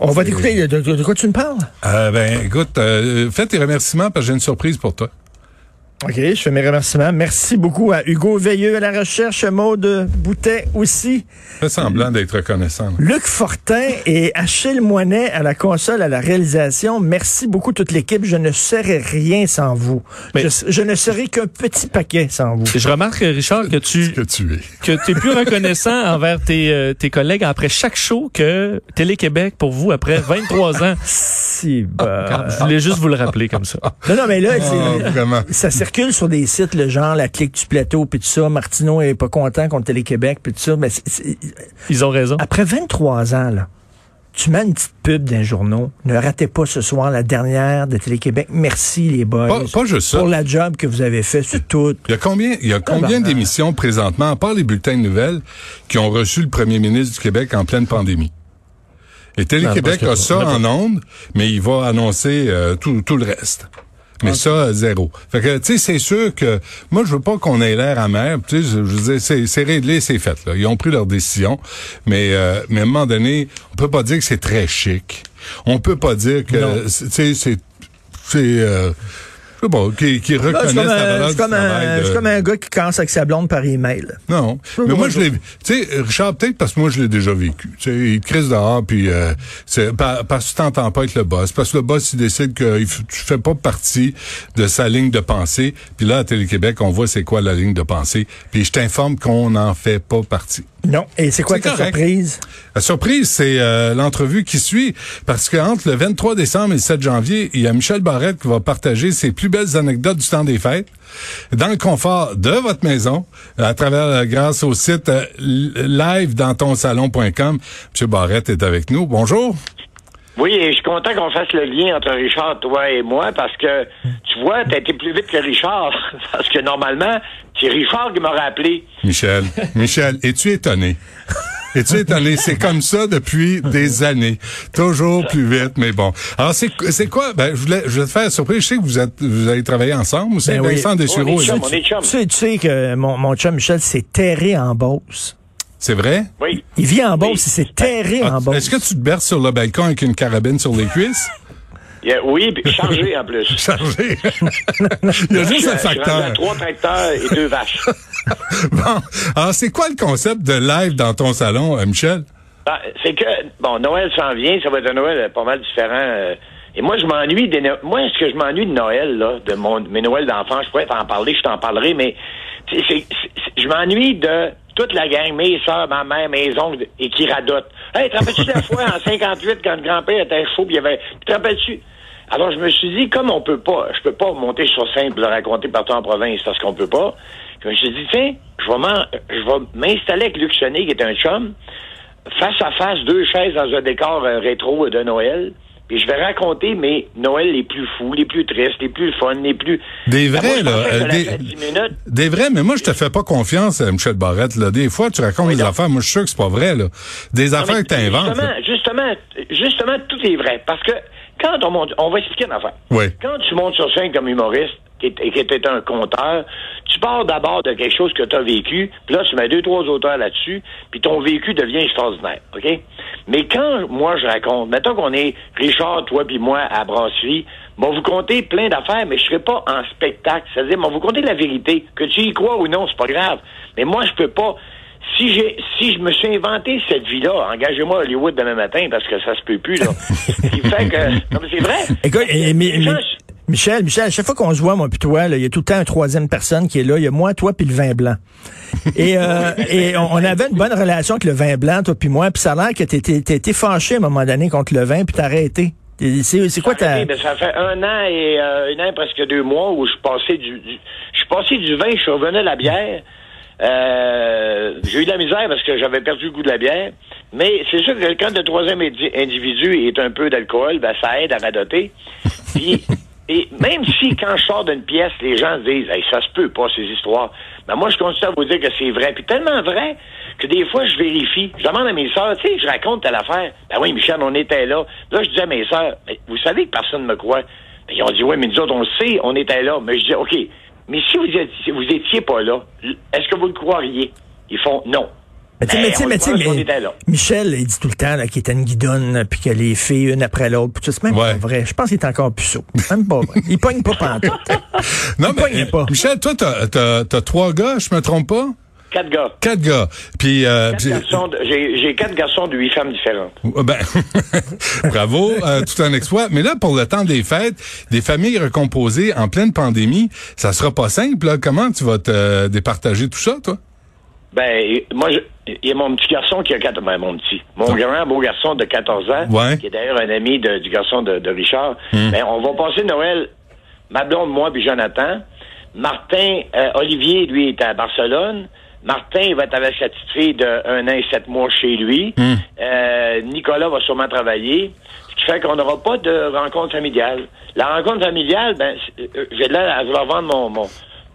On va t'écouter. De, quoi tu me parles? Euh, ben, écoute, euh, fais tes remerciements parce que j'ai une surprise pour toi. OK, je fais mes remerciements. Merci beaucoup à Hugo Veilleux à la recherche, Maude Boutet aussi. Fais semblant d'être reconnaissant. Luc Fortin et Achille Moinet à la console, à la réalisation. Merci beaucoup toute l'équipe. Je ne serais rien sans vous. Mais- Je, je ne serais qu'un petit paquet sans vous. Je remarque, Richard, que tu Que tu es. que tu es plus reconnaissant envers tes, euh, tes collègues après chaque show que Télé-Québec pour vous après 23 ans. Si, bah. Je voulais juste vous le rappeler comme ça. Non, non, mais là, Ah, ça circule sur des sites, le genre la clique du plateau, puis tout ça. Martineau est pas content contre Télé-Québec, puis tout ça. Mais Ils ont raison. après 23 ans, là, tu mets une petite pub d'un journaux. Ne ratez pas ce soir la dernière de Télé-Québec. Merci, les boys. Pas, pas juste ça. Pour la job que vous avez fait, c'est tout. Il y a combien, il y a combien d'émissions présentement, à part les bulletins de nouvelles, qui ont reçu le premier ministre du Québec en pleine pandémie? Et Télé-Québec a ça en ondes, mais il va annoncer euh, tout, tout le reste. Mais ça, euh, zéro. Fait que, tu sais, c'est sûr que moi, je veux pas qu'on ait l'air amer. Tu sais, je, veux dire, c'est, réglé, c'est fait. Là. Ils ont pris leur décision. Mais, euh, mais à un moment donné, on peut pas dire que c'est très chic. On peut pas dire que, tu sais, c'est... je sais pas, qui, qui reconnaissent la un, valeur du comme travail un- de- c'est comme un gars qui casse avec sa blonde par email. non. Mais moi, je l'ai, tu sais, Richard, peut-être parce que moi, je l'ai déjà vécu. Tu sais, il te crise dehors, puis euh, par- parce que tu t'entends pas avec le boss, parce que le boss, il décide que tu fais pas partie de sa ligne de pensée. Puis là, à Télé-Québec, on voit c'est quoi la ligne de pensée. Puis je t'informe qu'on n'en fait pas partie. Non. Et c'est quoi ta correct. surprise? La surprise, c'est euh, l'entrevue qui suit, parce que entre le 23 décembre et le 7 janvier, il y a Michel Barrette qui va partager ses plus belles anecdotes du temps des fêtes, dans le confort de votre maison, à travers euh, grâce au site euh, live dans ton salon.com. Monsieur Barrette est avec nous. Bonjour. Oui, et je suis content qu'on fasse le lien entre Richard, toi et moi, parce que, tu vois, t'as été plus vite que Richard. Parce que normalement, c'est Richard qui m'aurait appelé. Michel. Michel, es-tu étonné? Es-tu étonné? C'est comme ça depuis des années. Toujours plus vite, mais bon. Alors, c'est, c'est quoi? Ben, je voulais, je voulais te faire surprise. Je sais que vous êtes, vous allez travailler ensemble. ou C'est Ben oui. Vincent Dessureau. Et on est chum. Tu sais, tu sais que mon, mon chum Michel s'est terré en Beauce. C'est vrai? Oui. Il vit en Oui. Beauce, il s'est terré Ah, en Beauce. Est-ce que tu te berces sur le balcon avec une carabine sur les cuisses? Il y a- oui, puis chargé en plus. Chargé. Il y a Je juste un je facteur. à trois tracteurs et deux vaches. Bon. Alors, c'est quoi le concept de live dans ton salon, euh, Michel? Ah, c'est que, bon, Noël s'en vient, ça va être un Noël euh, pas mal différent. euh, et moi, je m'ennuie des No- Moi, ce que je m'ennuie de Noël, là, de mon, mes Noëls d'enfants, je pourrais t'en parler, je t'en parlerai, mais c'est- c'est- c'est- je m'ennuie de toute la gang, mes soeurs, ma mère, mes oncles, et qui radotent. Hey, te rappelles-tu la fois en 58 quand le grand-père était chaud, puis il y avait. Te rappelles-tu? Alors, je me suis dit, comme on peut pas, je peux pas monter sur scène et le raconter partout en province parce qu'on peut pas. Je me suis dit, tiens, je vais m'en- je vais m'installer avec Luc Sonnet, qui est un chum, face à face, deux chaises dans un décor euh, rétro de Noël. Puis je vais raconter mes Noëls les plus fous, les plus tristes, les plus fun, les plus... Des vrais, là. euh, des, faire 10 minutes. des vrais, mais moi, je te fais pas confiance, euh, Michel Barrette, là. Des fois, tu racontes des affaires. Moi, je suis sûr que c'est pas vrai, là. Des Non, affaires que t'inventes. Justement, là. justement, justement, tout est vrai. Parce que quand on monte, on va expliquer une affaire. Oui. Quand tu montes sur scène comme humoriste, qui est- qui était un conteur, tu pars d'abord de quelque chose que tu as vécu, puis là, tu mets deux, trois auteurs là-dessus, puis ton vécu devient extraordinaire, OK? Mais quand moi, je raconte, mettons qu'on est Richard, toi puis moi, à Brasserie, bon, vous comptez plein d'affaires, mais je serai pas en spectacle. C'est-à-dire, bon, vous comptez la vérité. Que tu y crois ou non, c'est pas grave. Mais moi, je peux pas... Si j'ai, si je me suis inventé cette vie-là, engagez-moi à Hollywood demain matin parce que ça se peut plus, là. Ce qui fait que, non, mais c'est vrai. Écoute, mais- mais- Michel, Michel, à chaque fois qu'on se voit, moi puis toi, il y a tout le temps une troisième personne qui est là. Il y a moi, toi, puis le vin blanc. Et, euh, et on, on avait une bonne relation avec le vin blanc, toi puis moi, puis ça a l'air que t'étais fâché à un moment donné contre le vin, puis t'as arrêté. C'est quoi ta... Ben, ça fait un an et euh, un an presque deux mois où je suis passé du, du- je passé du vin, je suis revenu à la bière. Euh, j'ai eu de la misère parce que j'avais perdu le goût de la bière. Mais c'est sûr que quand le troisième indi- individu est un peu d'alcool, ben ça aide à radoter. Puis, et même si quand je sors d'une pièce, les gens se disent hey, ça se peut pas ces histoires. Ben moi je continue à vous dire que c'est vrai. Puis tellement vrai que des fois je vérifie. Je demande à mes sœurs, tu sais, je raconte telle affaire. Ben oui, Michel, on était là. Là, je dis à mes sœurs, mais vous savez que personne ne me croit. Ben, ils ont dit oui, mais nous autres, on le sait, on était là. Mais je dis OK, mais si vous étiez, vous étiez pas là, est-ce que vous le croiriez? Ils font non. Mais tu sais, Ben, mais tu sais, mais mais. Michel, il dit tout le temps là, qu'il était une guidonne, puis que les filles, une après l'autre, puis tout c'est même Ouais. pas vrai. Je pense qu'il est encore plus saut. Même pas vrai. Il pogne pas pantoute. Non, Il pognait pas. Michel, toi, t'as, t'as, t'as trois gars, je me trompe pas? Quatre gars. Quatre gars. Puis, euh, J'ai quatre garçons de huit femmes différentes. Euh, Ben, bravo, euh, tout un exploit. Mais là, pour le temps des fêtes, des familles recomposées en pleine pandémie, ça sera pas simple. Là. Comment tu vas te euh, départager tout ça, toi? Ben, moi, je- il y a mon petit garçon qui a quatre, ben, mon petit, mon grand beau garçon de 14 ans, Ouais. qui est d'ailleurs un ami de- du garçon de, de Richard. Ben, on va passer Noël, ma blonde, moi, puis Jonathan. Martin, euh, Olivier, lui, est à Barcelone. Martin, il va être avec sa petite fille de un an et sept mois chez lui. Euh, Nicolas va sûrement travailler. Ce qui fait qu'on n'aura pas de rencontre familiale. La rencontre familiale, ben, euh, j'ai là à vouloir vendre mon, mon,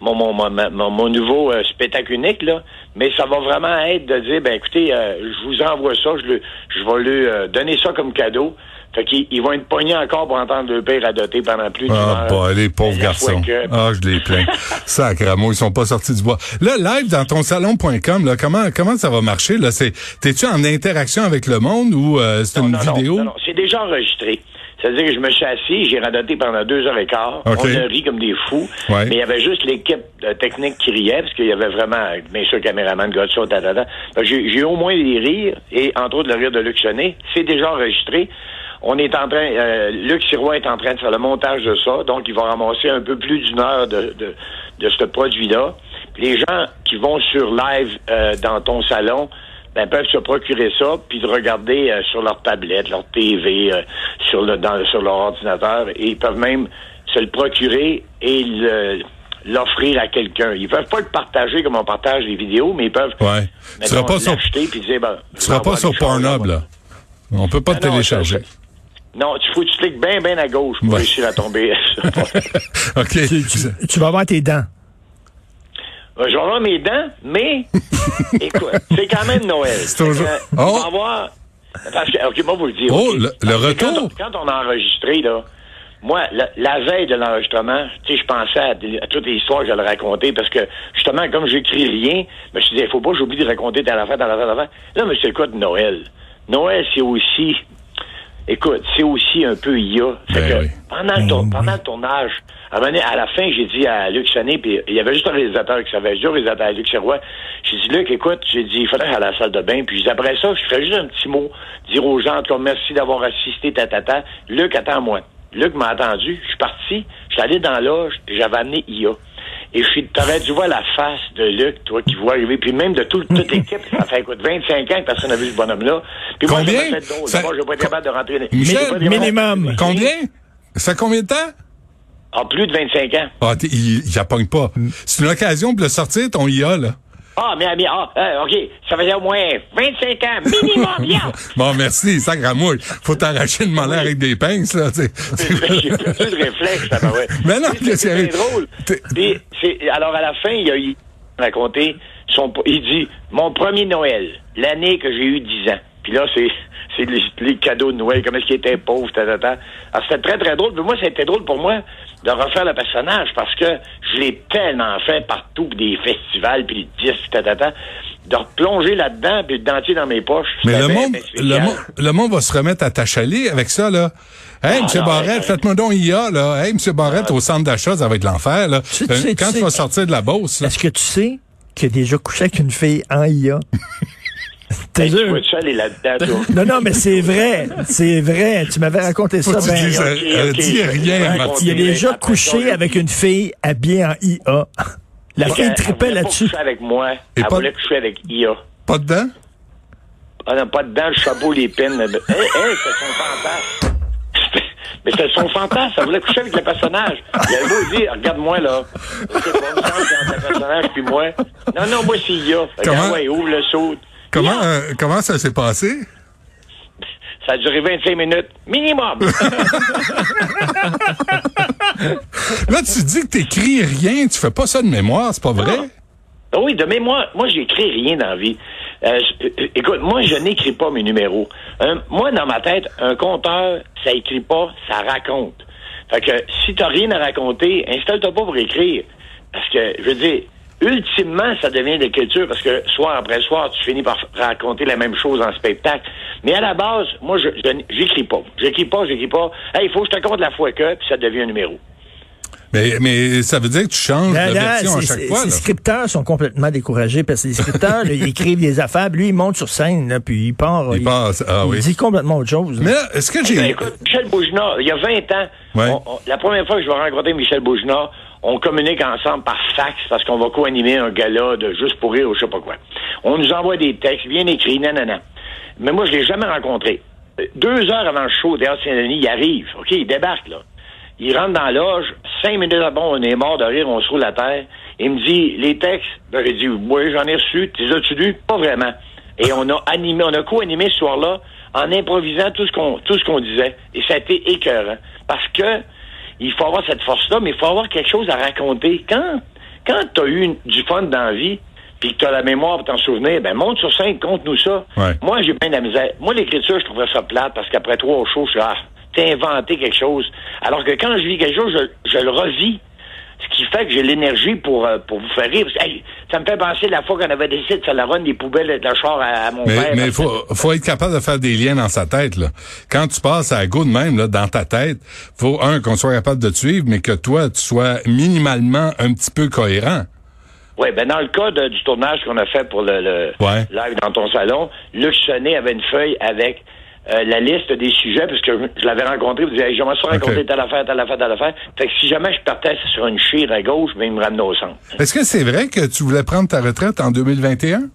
mon, mon, mon, mon- mon nouveau euh, spectacle unique, là. Mais ça va vraiment être de dire, ben écoutez, euh, je vous envoie ça, je, le, je vais lui euh, donner ça comme cadeau. Fait qu'ils ils vont être pognés encore pour entendre le père adoter pendant plus d'une Ah, heure. bah, les pauvres garçons. que- Ah, je les plains. Sacrement, ils sont pas sortis du bois. Là, live dans ton salon.com, là, comment, comment ça va marcher, là? C'est, t'es-tu en interaction avec le monde ou, euh, c'est une non, non, vidéo? non, non, c'est déjà enregistré. C'est-à-dire que je me suis assis, j'ai radoté pendant deux heures et quart. On a ri comme des fous. Ouais. Mais il y avait juste l'équipe technique qui riait, parce qu'il y avait vraiment, bien sûr, caméraman, gars de tatata. J'ai au moins des rires, et entre autres le rire de Luc Chenet. C'est déjà enregistré. On est en train, euh, Luc Sirois est en train de faire le montage de ça, donc il va ramasser un peu plus d'une heure de, de, de ce produit-là. Les gens qui vont sur live euh, dans ton salon, ben, peuvent se procurer ça, puis de regarder euh, sur leur tablette, leur TV, euh, sur, le, dans, sur leur ordinateur, et ils peuvent même se le procurer et le- l'offrir à quelqu'un. Ils peuvent pas le partager comme on partage les vidéos, mais ils peuvent Ouais. Tu seras pas sur, puis dire, ben, tu seras pas sur Pornhub, là. On peut pas te Ah non, télécharger. ça, Non, tu faut que tu cliques bien, bien à gauche pour Ouais. réussir à tomber. OK. Tu, tu- tu vas avoir tes dents. Avoir mes dents, mais écoute, c'est quand même Noël. C'est toujours- que, Oh! on va avoir... Parce que, OK, moi, vous le dire. Oh, le- retour. Quand on, quand on a enregistré, là, moi, la, la veille de l'enregistrement, tu sais, je pensais à, toutes les histoires que j'allais raconter parce que, justement, comme j'écris rien, je me suis dit, il faut pas que j'oublie de raconter telle affaire, telle affaire, telle affaire. Là, mais c'est cas de Noël? Noël, c'est aussi... Écoute, c'est aussi un peu IA. Fait Ben que oui. pendant, le tour- pendant le tournage, à, un la fin, j'ai dit à Luc Sonnet, puis il y avait juste un réalisateur qui savait, dit au réalisateur à Luc Serrois, j'ai dit, Luc, écoute, j'ai dit, il faudrait aller à la salle de bain, puis dit, après ça, je ferais juste un petit mot, dire aux gens, comme merci d'avoir assisté, tatata. Luc, attends-moi. Luc m'a attendu, je suis parti, je suis allé dans puis j'avais amené IA. Et je suis, t'aurais dû voir la face de Luc, toi, qui voit arriver, puis même de tout, toute l'équipe, ça fait, écoute, 25 ans que personne n'a vu ce bonhomme-là. Puis moi, Combien? fait drôle. Ça- D'abord, je vais pas être capable de rentrer. Michel, Je vais pas être capable de minimum. Combien? Ça fait combien de temps? Ah, plus de 25 ans. Ah, il, il pas. C'est une occasion pour le sortir, ton IA, là. Ah, mais, mais ah, euh, OK, ça faisait au moins 25 ans, minimum, bien. Bon, merci, à moi. Faut t'arracher le mollet avec des pinces, là, tu sais. J'ai perdu le réflexe, ça ouais. Mais non, C'est- drôle. Puis, alors, à la fin, il a il a raconté, son, il dit, mon premier Noël, l'année que j'ai eu 10 ans. Puis là, c'est c'est les, les cadeaux de Noël, comment est-ce qu'il était pauvre, tatata. Alors, c'était très, très drôle. Puis moi, c'était drôle pour moi de refaire le personnage parce que je l'ai tellement fait partout, des festivals, puis des disques, tatata, de replonger là-dedans, puis le dentier dans mes poches. Mais le monde, le monde, le monde va se remettre à t'achaler avec ça, là. Hey, Ah, non, Barrette, mais- Ah. faites-moi donc IA, là. Hey, Monsieur Barrette, au centre d'achat, ça va être l'enfer, là. Tu sais, tu Euh, sais, Quand tu tu sais- vas sortir de la Beauce, là. Est-ce que tu sais qu'il a déjà couché avec une fille en IA? Tu aller là-dedans, toi? Non, non, mais c'est vrai. C'est vrai. Tu m'avais raconté ça. tu ben, euh, euh, ok, dis rien, il a déjà couché avec une fille habillée en IA. La fille Elle- elle tripait voulait pas là-dessus. coucher avec moi. Et elle voulait coucher avec IA. Pas dedans? Ah non, pas dedans, le chapeau, les pins. Hé, hé, c'est son fantasme. Mais c'était son fantasme, ça voulait coucher avec le personnage. Il avait beau dire, regarde-moi là. C'est pas entre le personnage puis moi. Non, non, moi c'est IA. Comment- ouais, ouvre le saut. Comment, euh, comment ça s'est passé? Ça a duré 25 minutes. Minimum. Là, tu dis que t'écris rien, tu fais pas ça de mémoire, c'est pas vrai? Ah oui, de mémoire, moi, j'écris rien dans la vie. Euh, je- euh, écoute, moi, je n'écris pas mes numéros. Moi, dans ma tête, un compteur, ça écrit pas, ça raconte. Fait que si t'as rien à raconter, installe-toi pas pour écrire. Parce que, je veux dire, ultimement, ça devient de l'écriture parce que soir après soir, tu finis par raconter la même chose en spectacle. Mais à la base, moi, je j'écris pas. J'écris pas, j'écris pas. Hey, il faut que je te compte la fois que, puis ça devient un numéro. Mais, mais ça veut dire que tu changes Là, de version à chaque fois. Les scripteurs sont complètement découragés parce que les scripteurs, là, ils écrivent des affaires, puis lui, il monte sur scène, là, puis il part. Il passe, ah il oui. dit complètement autre chose. Mais là, est-ce que Ben, j'ai... écoute, Michel Boujna, il y a 20 ans, Ouais. on- on- la première fois que je vais rencontrer Michel Boujna, on communique ensemble par fax parce qu'on va co-animer un gala de Juste pour rire ou je sais pas quoi. On nous envoie des textes bien écrits, nanana. Mais moi, je l'ai jamais rencontré. Deux heures avant le show, Théâtre Saint-Denis, il arrive. OK, il débarque, là. Il rentre dans la loge. Cinq minutes avant, on est mort de rire, on se roule la terre. Il me dit, les textes. Ben, j'ai dit, oui, j'en ai reçu. Tu les as-tu? Pas vraiment. Et on a animé, on a co-animé ce soir-là en improvisant tout ce qu'on, tout ce qu'on disait. Et ça a été écœurant. Parce que, il faut avoir cette force-là, mais il faut avoir quelque chose à raconter. Quand, quand t'as eu une- du fun dans la vie, puis que t'as la mémoire pour t'en souvenir, ben monte sur scène, conte-nous ça. Ouais. Moi, j'ai bien de la misère. Moi, l'écriture, je trouverais ça plate parce qu'après trois shows, je suis ah, t'as inventé quelque chose. Alors que quand je vis quelque chose, je, je le revis. Ce qui fait que j'ai l'énergie pour, euh, pour vous faire rire. Hey, ça me fait penser la fois qu'on avait décidé de faire la des poubelles de la char à, à mon Mais père. mais faut faut être capable de faire des liens dans sa tête là. Quand tu passes à go de même là dans ta tête, faut un qu'on soit capable de te suivre, mais que toi tu sois minimalement un petit peu cohérent. Oui, ben dans le cas de- du tournage qu'on a fait pour le, le Ouais. live dans ton salon, Luc Sonnet avait une feuille avec euh, la liste des sujets, parce que je, je l'avais rencontré, il disait, hey, j'aimerais ça raconter Ok. telle affaire, telle affaire, telle affaire. Fait que si jamais je partais sur une chire à gauche, ben, il me ramenait au centre. Est-ce que c'est vrai que tu voulais prendre ta retraite en 2021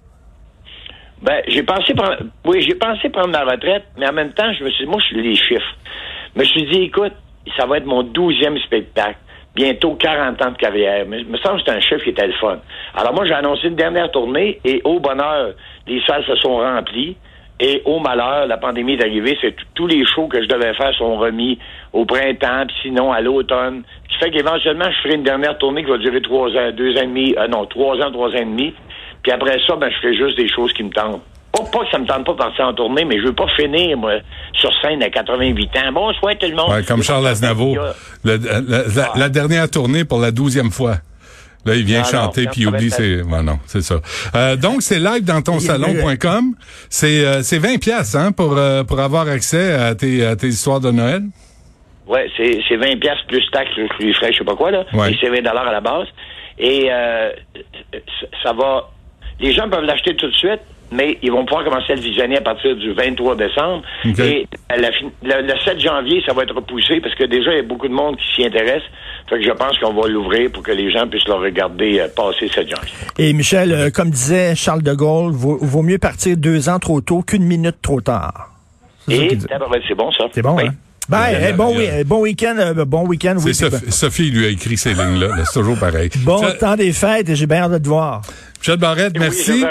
Ben, j'ai pensé prendre, oui, j'ai pensé prendre ma retraite, mais en même temps, je me suis dit, moi, je suis les chiffres. Je me suis dit, écoute, ça va être mon douzième spectacle. Bientôt 40 ans de carrière. Mais il me semble que c'est un chiffre qui était le fun. Alors moi, j'ai annoncé une dernière tournée et au bonheur, les salles se sont remplies. Et au malheur, la pandémie est arrivée. C'est tous les shows que je devais faire sont remis au printemps, puis sinon à l'automne. Ce qui fait qu'éventuellement, je ferai une dernière tournée qui va durer trois ans, deux ans et demi, euh, non, trois ans, trois ans et demi. Puis après ça, ben, je ferai juste des choses qui me tentent. Pas, pas que ça me tente pas de partir en tournée, mais je veux pas finir, moi, sur scène à 88 ans. Bonsoir tout le monde. Ouais, comme Charles Aznavour, la, la- la dernière tournée pour la douzième fois. Là, il vient Non, non, chanter non, puis il oublie ses. Ouais, non, c'est ça. Euh, donc c'est live dans ton salon.com. C'est euh, c'est 20 pièces hein pour euh, pour avoir accès à tes à tes histoires de Noël. Ouais, c'est, c'est 20 pièces plus taxes, plus frais, je sais pas quoi, là. Ouais. Et c'est 20 dollars à la base. Et euh, ça va... Les gens peuvent l'acheter tout de suite, mais ils vont pouvoir commencer à le visionner à partir du 23 décembre. Et la le, le 7 janvier, ça va être repoussé parce que déjà, il y a beaucoup de monde qui s'y intéresse. Fait que je pense qu'on va l'ouvrir pour que les gens puissent le regarder euh, passer le 7 janvier. Et Michel, euh, comme disait Charles de Gaulle, vaut, vaut mieux partir deux ans trop tôt qu'une minute trop tard. C'est Et bon, ça. C'est bon, Oui. hein? Ben, eh, bon, oui, bon week-end, euh, bon week-end, oui. Sophie, Sophie lui a écrit ces lignes là. là. C'est toujours pareil. Bon temps des fêtes et j'ai bien hâte de te voir. Michel Barrette, oui, merci.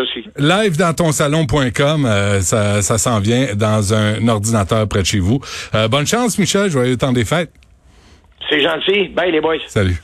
aussi. Live dans ton salon.com, euh, ça, ça s'en vient dans un ordinateur près de chez vous. Euh, bonne chance, Michel. Joyeux temps des fêtes. C'est gentil. Bye, les boys. Salut.